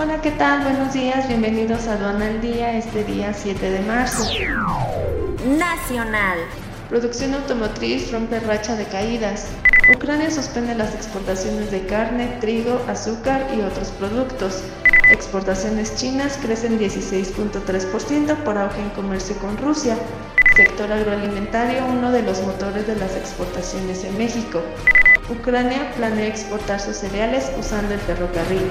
Hola, ¿qué tal? Buenos días, bienvenidos a Aduana al Día, este día 7 de marzo. Nacional. Producción automotriz rompe racha de caídas. Ucrania suspende las exportaciones de carne, trigo, azúcar y otros productos. Exportaciones chinas crecen 16.3% por auge en comercio con Rusia. Sector agroalimentario, uno de los motores de las exportaciones en México. Ucrania planea exportar sus cereales usando el ferrocarril.